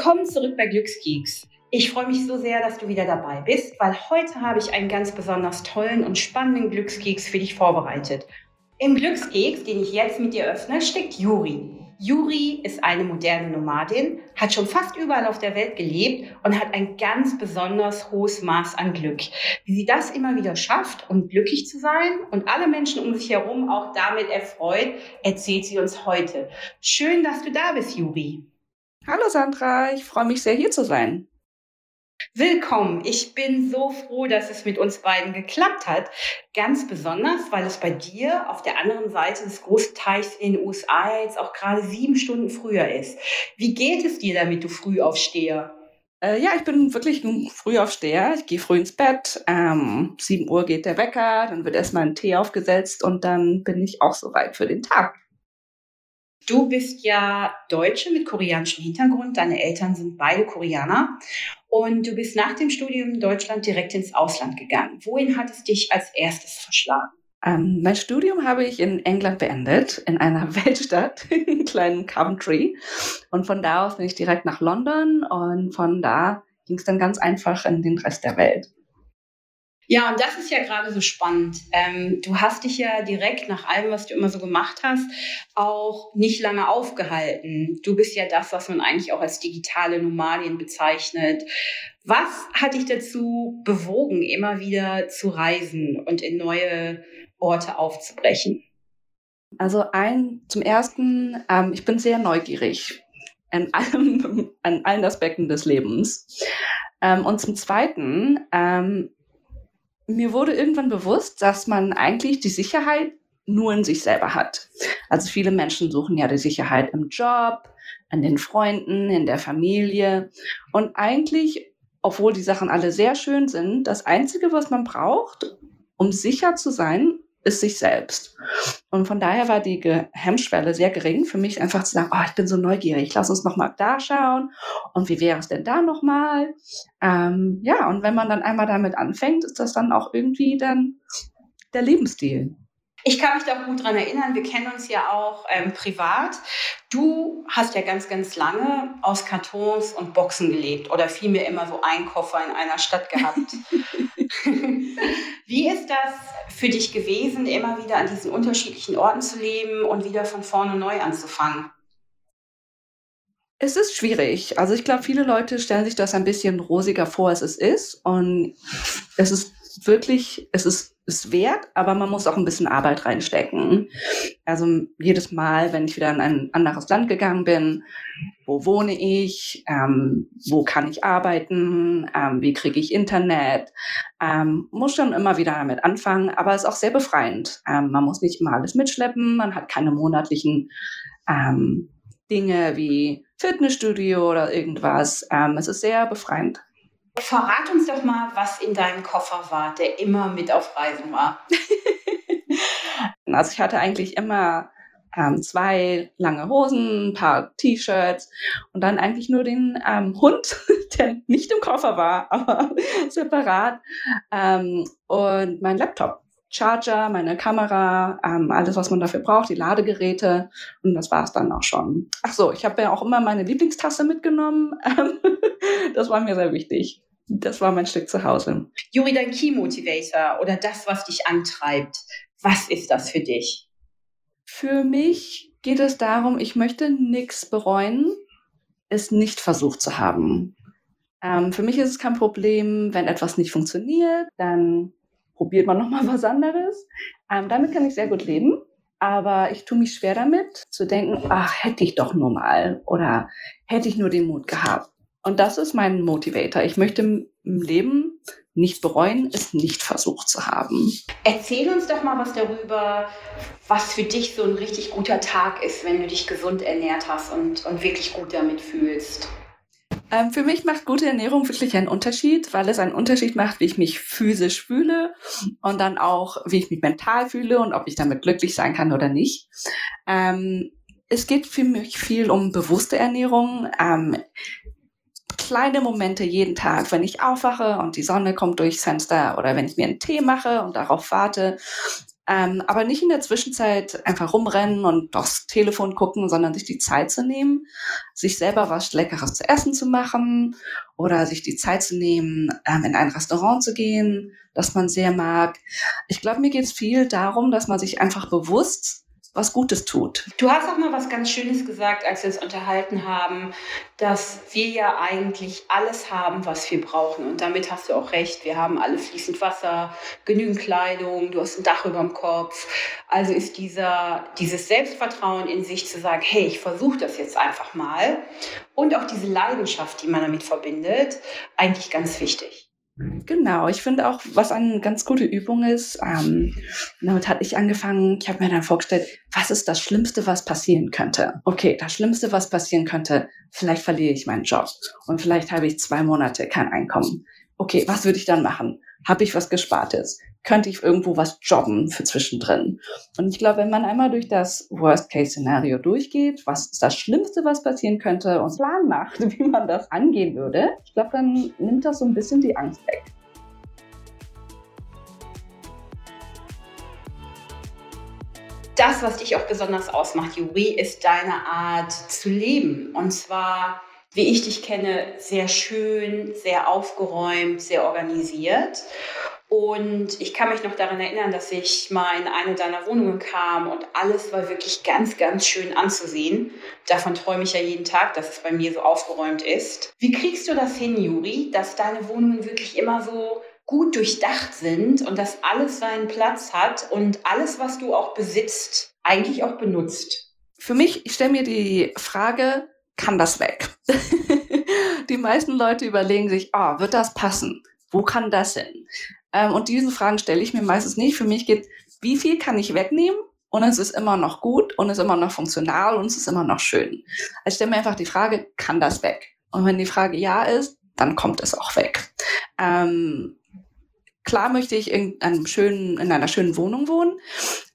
Willkommen zurück bei Glücksgeeks. Ich freue mich so sehr, dass du wieder dabei bist, weil heute habe ich einen ganz besonders tollen und spannenden Glückskeks für dich vorbereitet. Im Glückskeks, den ich jetzt mit dir öffne, steckt Juri. Juri ist eine moderne Nomadin, hat schon fast überall auf der Welt gelebt und hat ein ganz besonders hohes Maß an Glück. Wie sie das immer wieder schafft, um glücklich zu sein und alle Menschen um sich herum auch damit erfreut, erzählt sie uns heute. Schön, dass du da bist, Juri. Hallo Sandra, ich freue mich sehr hier zu sein. Willkommen. Ich bin so froh, dass es mit uns beiden geklappt hat. Ganz besonders, weil es bei dir auf der anderen Seite des großen Teichs in den USA jetzt auch gerade sieben Stunden früher ist. Wie geht es dir damit, du Frühaufsteher? Äh, ja, ich bin wirklich ein Frühaufsteher. Ich gehe früh ins Bett. Ähm, 7 Uhr geht der Wecker, dann wird erstmal ein Tee aufgesetzt und dann bin ich auch soweit für den Tag. Du bist ja Deutsche mit koreanischem Hintergrund. Deine Eltern sind beide Koreaner. Und du bist nach dem Studium in Deutschland direkt ins Ausland gegangen. Wohin hat es dich als erstes verschlagen? Ähm, mein Studium habe ich in England beendet, in einer Weltstadt, in kleinen Coventry. Und von da aus bin ich direkt nach London und von da ging es dann ganz einfach in den Rest der Welt. Ja, und das ist ja gerade so spannend. Ähm, du hast dich ja direkt nach allem, was du immer so gemacht hast, auch nicht lange aufgehalten. Du bist ja das, was man eigentlich auch als digitale Nomadin bezeichnet. Was hat dich dazu bewogen, immer wieder zu reisen und in neue Orte aufzubrechen? Also ein, zum ersten, ähm, ich bin sehr neugierig an, allem, an allen Aspekten des Lebens. Ähm, und zum Zweiten, ähm, mir wurde irgendwann bewusst, dass man eigentlich die Sicherheit nur in sich selber hat. Also viele Menschen suchen ja die Sicherheit im Job, an den Freunden, in der Familie. Und eigentlich, obwohl die Sachen alle sehr schön sind, das Einzige, was man braucht, um sicher zu sein, ist sich selbst. Und von daher war die Hemmschwelle sehr gering für mich, einfach zu sagen, oh, ich bin so neugierig, lass uns nochmal da schauen und wie wäre es denn da nochmal? Ähm, ja, und wenn man dann einmal damit anfängt, ist das dann auch irgendwie dann der Lebensstil. Ich kann mich da auch gut dran erinnern, wir kennen uns ja auch ähm, privat. Du hast ja ganz, ganz lange aus Kartons und Boxen gelebt oder vielmehr immer so einen Koffer in einer Stadt gehabt. Wie ist das für dich gewesen, immer wieder an diesen unterschiedlichen Orten zu leben und wieder von vorne neu anzufangen? Es ist schwierig. Also ich glaube, viele Leute stellen sich das ein bisschen rosiger vor, als es ist. Und es ist wirklich, es ist, ist wert, aber man muss auch ein bisschen Arbeit reinstecken. Also jedes Mal, wenn ich wieder in ein anderes Land gegangen bin, wo wohne ich, ähm, wo kann ich arbeiten, ähm, wie kriege ich Internet, ähm, muss schon immer wieder damit anfangen, aber es ist auch sehr befreiend. Ähm, man muss nicht immer alles mitschleppen, man hat keine monatlichen ähm, Dinge wie Fitnessstudio oder irgendwas. Ähm, es ist sehr befreiend. Verrat uns doch mal, was in deinem Koffer war, der immer mit auf Reisen war. also ich hatte eigentlich immer ähm, zwei lange Hosen, ein paar T-Shirts und dann eigentlich nur den ähm, Hund, der nicht im Koffer war, aber separat ähm, und mein Laptop. Charger, meine Kamera, ähm, alles, was man dafür braucht, die Ladegeräte und das war es dann auch schon. Ach so, ich habe ja auch immer meine Lieblingstasse mitgenommen. das war mir sehr wichtig. Das war mein Stück zu Hause. Juri, dein Key Motivator oder das, was dich antreibt, was ist das für dich? Für mich geht es darum, ich möchte nichts bereuen, es nicht versucht zu haben. Ähm, für mich ist es kein Problem, wenn etwas nicht funktioniert, dann probiert man nochmal was anderes. Ähm, damit kann ich sehr gut leben. Aber ich tue mich schwer damit, zu denken, ach, hätte ich doch nur mal oder hätte ich nur den Mut gehabt. Und das ist mein Motivator. Ich möchte im Leben nicht bereuen, es nicht versucht zu haben. Erzähl uns doch mal was darüber, was für dich so ein richtig guter Tag ist, wenn du dich gesund ernährt hast und, und wirklich gut damit fühlst. Ähm, für mich macht gute Ernährung wirklich einen Unterschied, weil es einen Unterschied macht, wie ich mich physisch fühle und dann auch, wie ich mich mental fühle und ob ich damit glücklich sein kann oder nicht. Ähm, es geht für mich viel um bewusste Ernährung. Ähm, kleine Momente jeden Tag, wenn ich aufwache und die Sonne kommt durchs Fenster oder wenn ich mir einen Tee mache und darauf warte, Ähm, aber nicht in der Zwischenzeit einfach rumrennen und aufs Telefon gucken, sondern sich die Zeit zu nehmen, sich selber was Leckeres zu essen zu machen oder sich die Zeit zu nehmen, ähm, in ein Restaurant zu gehen, das man sehr mag. Ich glaube, mir geht es viel darum, dass man sich einfach bewusst was Gutes tut. Du hast auch mal was ganz Schönes gesagt, als wir uns unterhalten haben, dass wir ja eigentlich alles haben, was wir brauchen. Und damit hast du auch recht. Wir haben alle fließend Wasser, genügend Kleidung, du hast ein Dach über dem Kopf. Also ist dieser, dieses Selbstvertrauen in sich zu sagen, hey, ich versuche das jetzt einfach mal. Und auch diese Leidenschaft, die man damit verbindet, eigentlich ganz wichtig. Genau, ich finde auch, was eine ganz gute Übung ist, ähm, damit hatte ich angefangen, ich habe mir dann vorgestellt, was ist das Schlimmste, was passieren könnte? Okay, das Schlimmste, was passieren könnte, vielleicht verliere ich meinen Job und vielleicht habe ich zwei Monate kein Einkommen. Okay, was würde ich dann machen? Habe ich was Gespartes? könnte ich irgendwo was jobben für zwischendrin. Und ich glaube, wenn man einmal durch das Worst-Case-Szenario durchgeht, was ist das Schlimmste, was passieren könnte, und Plan macht, wie man das angehen würde, ich glaube, dann nimmt das so ein bisschen die Angst weg. Das, was dich auch besonders ausmacht, Juri, ist deine Art zu leben. Und zwar wie ich dich kenne, sehr schön, sehr aufgeräumt, sehr organisiert. Und ich kann mich noch daran erinnern, dass ich mal in eine deiner Wohnungen kam und alles war wirklich ganz, ganz schön anzusehen. Davon träume ich ja jeden Tag, dass es bei mir so aufgeräumt ist. Wie kriegst du das hin, Juri, dass deine Wohnungen wirklich immer so gut durchdacht sind und dass alles seinen Platz hat und alles, was du auch besitzt, eigentlich auch benutzt? Für mich, ich stelle mir die Frage, kann das weg? die meisten Leute überlegen sich, oh, wird das passen? Wo kann das hin? Ähm, und diese Fragen stelle ich mir meistens nicht. Für mich geht, wie viel kann ich wegnehmen? Und es ist immer noch gut und es ist immer noch funktional und es ist immer noch schön. Also stelle mir einfach die Frage, kann das weg? Und wenn die Frage ja ist, dann kommt es auch weg. Ähm, klar möchte ich in, einem schönen, in einer schönen Wohnung wohnen,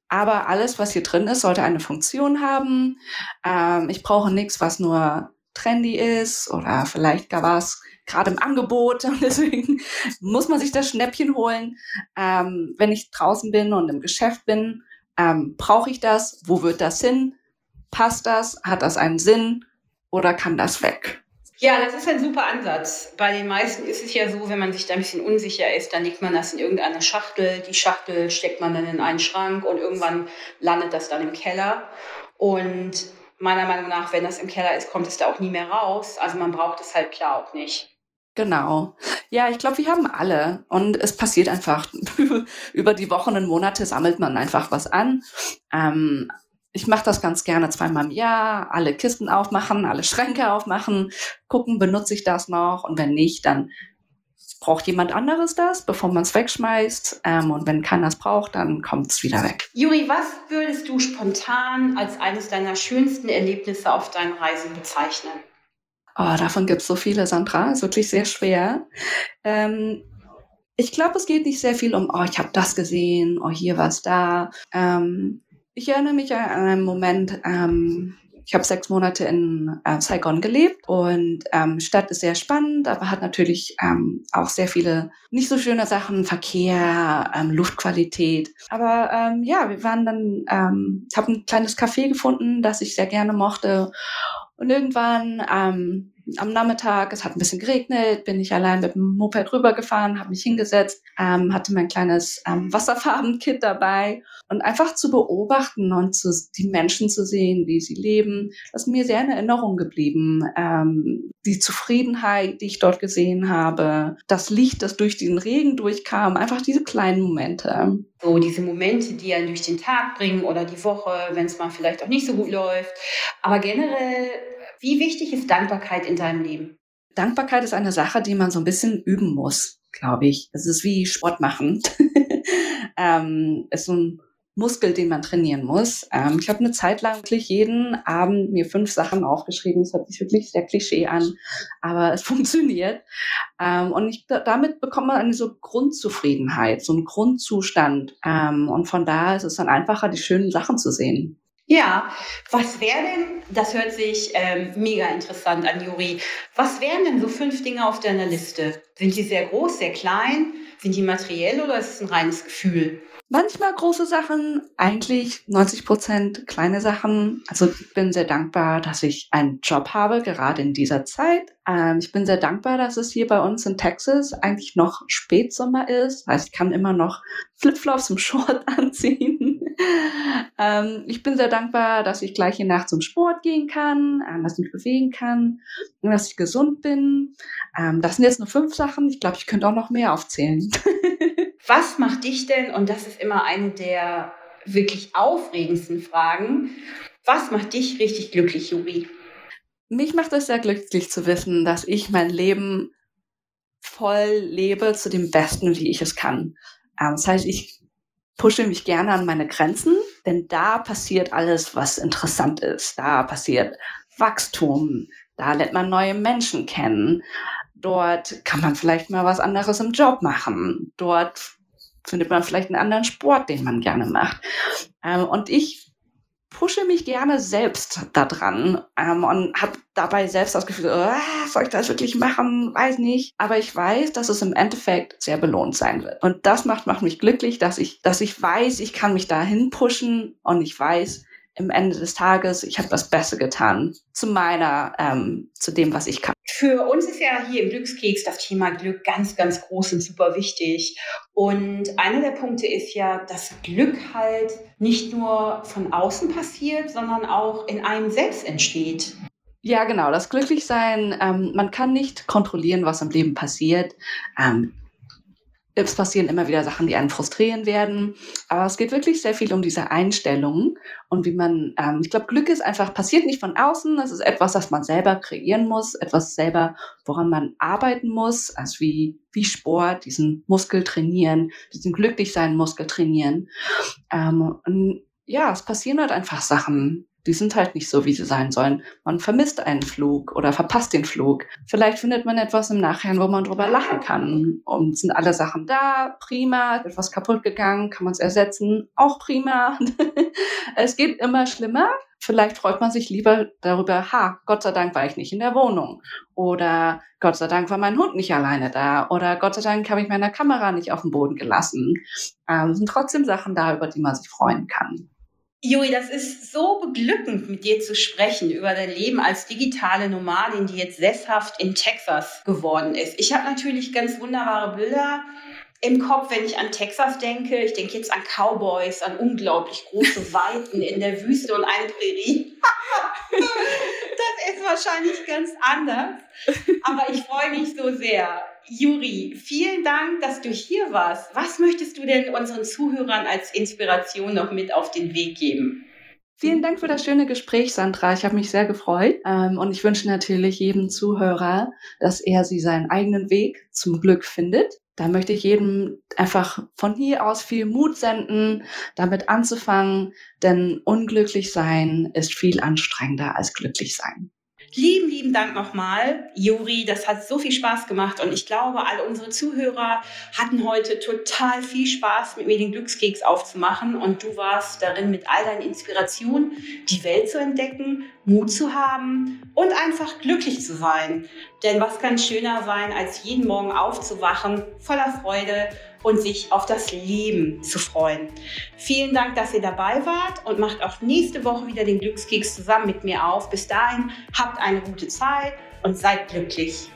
aber alles, was hier drin ist, sollte eine Funktion haben. Ähm, ich brauche nichts, was nur trendy ist oder vielleicht gar was gerade im Angebot und deswegen muss man sich das Schnäppchen holen. Ähm, wenn ich draußen bin und im Geschäft bin, ähm, brauche ich das? Wo wird das hin? Passt das? Hat das einen Sinn? Oder kann das weg? Ja, das ist ein super Ansatz. Bei den meisten ist es ja so, wenn man sich da ein bisschen unsicher ist, dann legt man das in irgendeine Schachtel. Die Schachtel steckt man dann in einen Schrank und irgendwann landet das dann im Keller. Und meiner Meinung nach, wenn das im Keller ist, kommt es da auch nie mehr raus. Also man braucht es halt klar auch nicht. Genau. Ja, ich glaube, wir haben alle. Und es passiert einfach. Über die Wochen und Monate sammelt man einfach was an. Ähm, ich mache das ganz gerne zweimal im Jahr. Alle Kisten aufmachen, alle Schränke aufmachen, gucken, benutze ich das noch. Und wenn nicht, dann braucht jemand anderes das, bevor man es wegschmeißt. Ähm, und wenn keiner es braucht, dann kommt es wieder weg. Juri, was würdest du spontan als eines deiner schönsten Erlebnisse auf deinen Reisen bezeichnen? Oh, davon gibt es so viele, Sandra. Ist wirklich sehr schwer. Ähm, ich glaube, es geht nicht sehr viel um, oh, ich habe das gesehen, oh, hier war es da. Ähm, ich erinnere mich an einen Moment, ähm, ich habe sechs Monate in äh, Saigon gelebt und ähm, Stadt ist sehr spannend, aber hat natürlich ähm, auch sehr viele nicht so schöne Sachen, Verkehr, ähm, Luftqualität. Aber ähm, ja, wir waren dann, ähm, ich habe ein kleines Café gefunden, das ich sehr gerne mochte und irgendwann ähm, am Nachmittag, es hat ein bisschen geregnet, bin ich allein mit dem Moped rübergefahren, habe mich hingesetzt, ähm, hatte mein kleines ähm, Wasserfarbenkit dabei und einfach zu beobachten und zu, die Menschen zu sehen, wie sie leben, das ist mir sehr in Erinnerung geblieben. Ähm, die Zufriedenheit, die ich dort gesehen habe, das Licht, das durch den Regen durchkam, einfach diese kleinen Momente. So diese Momente, die einen durch den Tag bringen oder die Woche, wenn es mal vielleicht auch nicht so gut läuft. Aber generell wie wichtig ist Dankbarkeit in deinem Leben? Dankbarkeit ist eine Sache, die man so ein bisschen üben muss, glaube ich. Es ist wie Sport machen. ähm, ist so ein Muskel, den man trainieren muss. Ähm, ich habe eine Zeit lang wirklich jeden Abend mir fünf Sachen aufgeschrieben. Das hört sich wirklich sehr Klischee an, aber es funktioniert. Ähm, und ich, damit bekommt man eine so Grundzufriedenheit, so einen Grundzustand. Ähm, und von da ist es dann einfacher, die schönen Sachen zu sehen. Ja, was wäre denn Das hört sich ähm, mega interessant an, Juri. Was wären denn so fünf Dinge auf deiner Liste? Sind die sehr groß, sehr klein? Sind die materiell oder ist es ein reines Gefühl? Manchmal große Sachen, eigentlich 90 Prozent kleine Sachen. Also ich bin sehr dankbar, dass ich einen Job habe, gerade in dieser Zeit. Ähm, ich bin sehr dankbar, dass es hier bei uns in Texas eigentlich noch Spätsommer ist. Das heißt, ich kann immer noch Flipflops im Short anziehen. ähm, ich bin sehr dankbar, dass ich gleich hier Nacht zum Sport gehen kann, ähm, dass ich mich bewegen kann und dass ich gesund bin. Ähm, das sind jetzt nur fünf Sachen. Ich glaube, ich könnte auch noch mehr aufzählen. Was macht dich denn, und das ist immer eine der wirklich aufregendsten Fragen, was macht dich richtig glücklich, Juri? Mich macht es sehr glücklich zu wissen, dass ich mein Leben voll lebe zu dem Besten, wie ich es kann. Ähm, das heißt, ich pushe mich gerne an meine Grenzen, denn da passiert alles, was interessant ist. Da passiert Wachstum, da lernt man neue Menschen kennen. Dort kann man vielleicht mal was anderes im Job machen. Dort findet man vielleicht einen anderen Sport, den man gerne macht. Ähm, und ich pushe mich gerne selbst da dran ähm, und habe dabei selbst das Gefühl, oh, soll ich das wirklich machen? Weiß nicht. Aber ich weiß, dass es im Endeffekt sehr belohnt sein wird. Und das macht, macht mich glücklich, dass ich, dass ich weiß, ich kann mich dahin pushen und ich weiß, im Ende des Tages, ich habe das Beste getan zu meiner, ähm, zu dem, was ich kann. Für uns ist ja hier im Glückskeks das Thema Glück ganz, ganz groß und super wichtig. Und einer der Punkte ist ja, dass Glück halt nicht nur von außen passiert, sondern auch in einem selbst entsteht. Ja, genau. Das Glücklichsein, ähm, man kann nicht kontrollieren, was im Leben passiert. Ähm, es passieren immer wieder Sachen, die einen frustrieren werden. Aber es geht wirklich sehr viel um diese Einstellung und wie man, ähm, ich glaube, Glück ist einfach, passiert nicht von außen. Es ist etwas, das man selber kreieren muss, etwas selber, woran man arbeiten muss, also wie, wie Sport, diesen Muskel trainieren, diesen Glücklichsein Muskel trainieren. Ähm, und ja, es passieren halt einfach Sachen, die sind halt nicht so, wie sie sein sollen. Man vermisst einen Flug oder verpasst den Flug. Vielleicht findet man etwas im Nachhinein, wo man drüber lachen kann. Und sind alle Sachen da, prima, etwas kaputt gegangen, kann man es ersetzen, auch prima. es geht immer schlimmer. Vielleicht freut man sich lieber darüber, ha, Gott sei Dank war ich nicht in der Wohnung. Oder Gott sei Dank war mein Hund nicht alleine da. Oder Gott sei Dank habe ich meine Kamera nicht auf dem Boden gelassen. Ähm, sind trotzdem Sachen da, über die man sich freuen kann. Juri, das ist so beglückend, mit dir zu sprechen über dein Leben als digitale Nomadin, die jetzt sesshaft in Texas geworden ist. Ich habe natürlich ganz wunderbare Bilder im Kopf, wenn ich an Texas denke. Ich denke jetzt an Cowboys, an unglaublich große Weiten in der Wüste und eine Prärie. das ist wahrscheinlich ganz anders. Aber ich freue mich so sehr. Juri, vielen Dank, dass du hier warst. Was möchtest du denn unseren Zuhörern als Inspiration noch mit auf den Weg geben? Vielen Dank für das schöne Gespräch, Sandra. Ich habe mich sehr gefreut. Ähm, und ich wünsche natürlich jedem Zuhörer, dass er sie seinen eigenen Weg zum Glück findet. Da möchte ich jedem einfach von hier aus viel Mut senden, damit anzufangen, denn unglücklich sein ist viel anstrengender als glücklich sein. Lieben, lieben Dank nochmal, Juri. Das hat so viel Spaß gemacht und ich glaube, alle unsere Zuhörer hatten heute total viel Spaß, mit mir den Glückskeks aufzumachen und du warst darin, mit all deinen Inspirationen die Welt zu entdecken, Mut zu haben und einfach glücklich zu sein. Denn was kann schöner sein, als jeden Morgen aufzuwachen, voller Freude und sich auf das Leben zu freuen. Vielen Dank, dass ihr dabei wart und macht auch nächste Woche wieder den Glückskeks zusammen mit mir auf. Bis dahin, habt eine gute Zeit und seid glücklich.